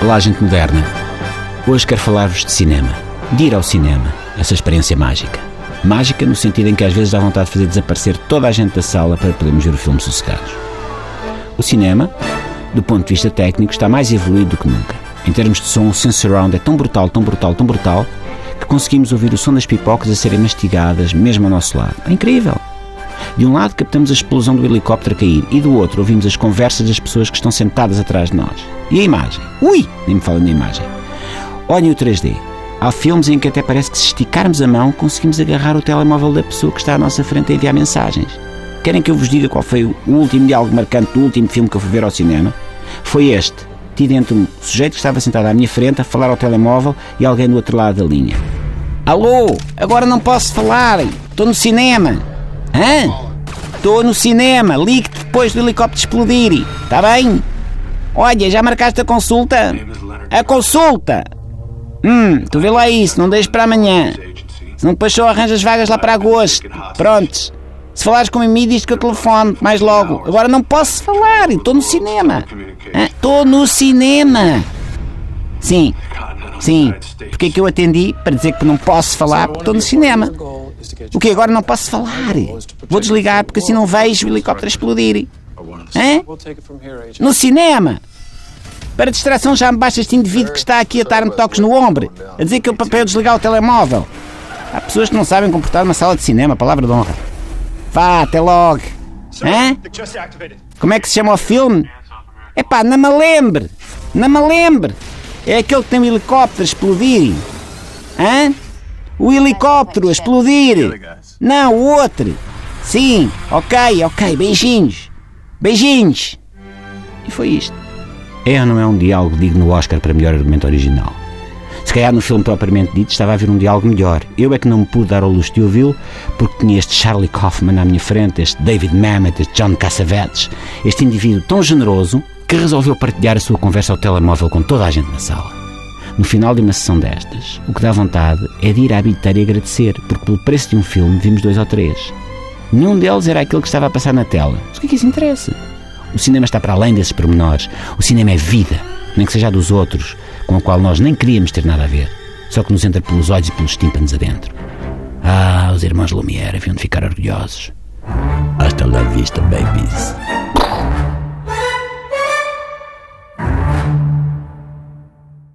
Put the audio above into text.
Olá, gente moderna. Hoje quero falar-vos de cinema. De ir ao cinema, essa experiência mágica. Mágica no sentido em que às vezes dá vontade de fazer desaparecer toda a gente da sala para podermos ver o filme sossegados. O cinema, do ponto de vista técnico, está mais evoluído do que nunca. Em termos de som, o surround é tão brutal, tão brutal, tão brutal, que conseguimos ouvir o som das pipocas a serem mastigadas mesmo ao nosso lado. É incrível! De um lado captamos a explosão do helicóptero a cair e do outro ouvimos as conversas das pessoas que estão sentadas atrás de nós. E a imagem? Ui! Nem me falem na imagem. Olhem o 3D. Há filmes em que até parece que se esticarmos a mão conseguimos agarrar o telemóvel da pessoa que está à nossa frente a enviar mensagens. Querem que eu vos diga qual foi o último diálogo marcante do último filme que eu fui ver ao cinema? Foi este. Tido entre um sujeito que estava sentado à minha frente a falar ao telemóvel e alguém do outro lado da linha. Alô, agora não posso falar. Estou no cinema. Hã? Estou no cinema. Ligue-te depois do helicóptero explodir. Está bem? Olha, já marcaste a consulta? A consulta! Hum, tu vê lá isso, não deixes para amanhã. Senão depois só arranjas vagas lá para agosto. Prontos. Se falares com mim, diz que eu telefono mais logo. Agora não posso falar, estou no cinema. Estou no cinema. Sim, sim. Porque é que eu atendi para dizer que não posso falar porque estou no cinema? O que agora não posso falar? Vou desligar porque assim não vejo o helicóptero explodir. Hã? No cinema! Para distração já me basta este indivíduo que está aqui a dar-me toques no ombro, a dizer que para eu desligar o telemóvel. Há pessoas que não sabem comportar numa sala de cinema, palavra de honra. Vá, até logo. Hã? Como é que se chama o filme? Epá, não me lembre! Não me lembre! É aquele que tem o helicóptero explodir. Hã? O helicóptero a explodir! Não, o outro! Sim, ok, ok, beijinhos! Beijinhos! E foi isto. É ou não é um diálogo digno do Oscar para melhor argumento original? Se calhar no filme propriamente dito estava a haver um diálogo melhor. Eu é que não me pude dar ao luxo de ouvi-lo porque tinha este Charlie Kaufman à minha frente, este David Mamet, este John Cassavetes, este indivíduo tão generoso que resolveu partilhar a sua conversa ao telemóvel com toda a gente na sala. No final de uma sessão destas, o que dá vontade é de ir à bilheteira e agradecer, porque pelo preço de um filme vimos dois ou três. Nenhum deles era aquele que estava a passar na tela. Mas o que é que isso interessa? O cinema está para além desses pormenores. O cinema é vida, nem que seja dos outros, com a qual nós nem queríamos ter nada a ver, só que nos entra pelos olhos e pelos tímpanos adentro. Ah, os irmãos Lumière haviam de ficar orgulhosos.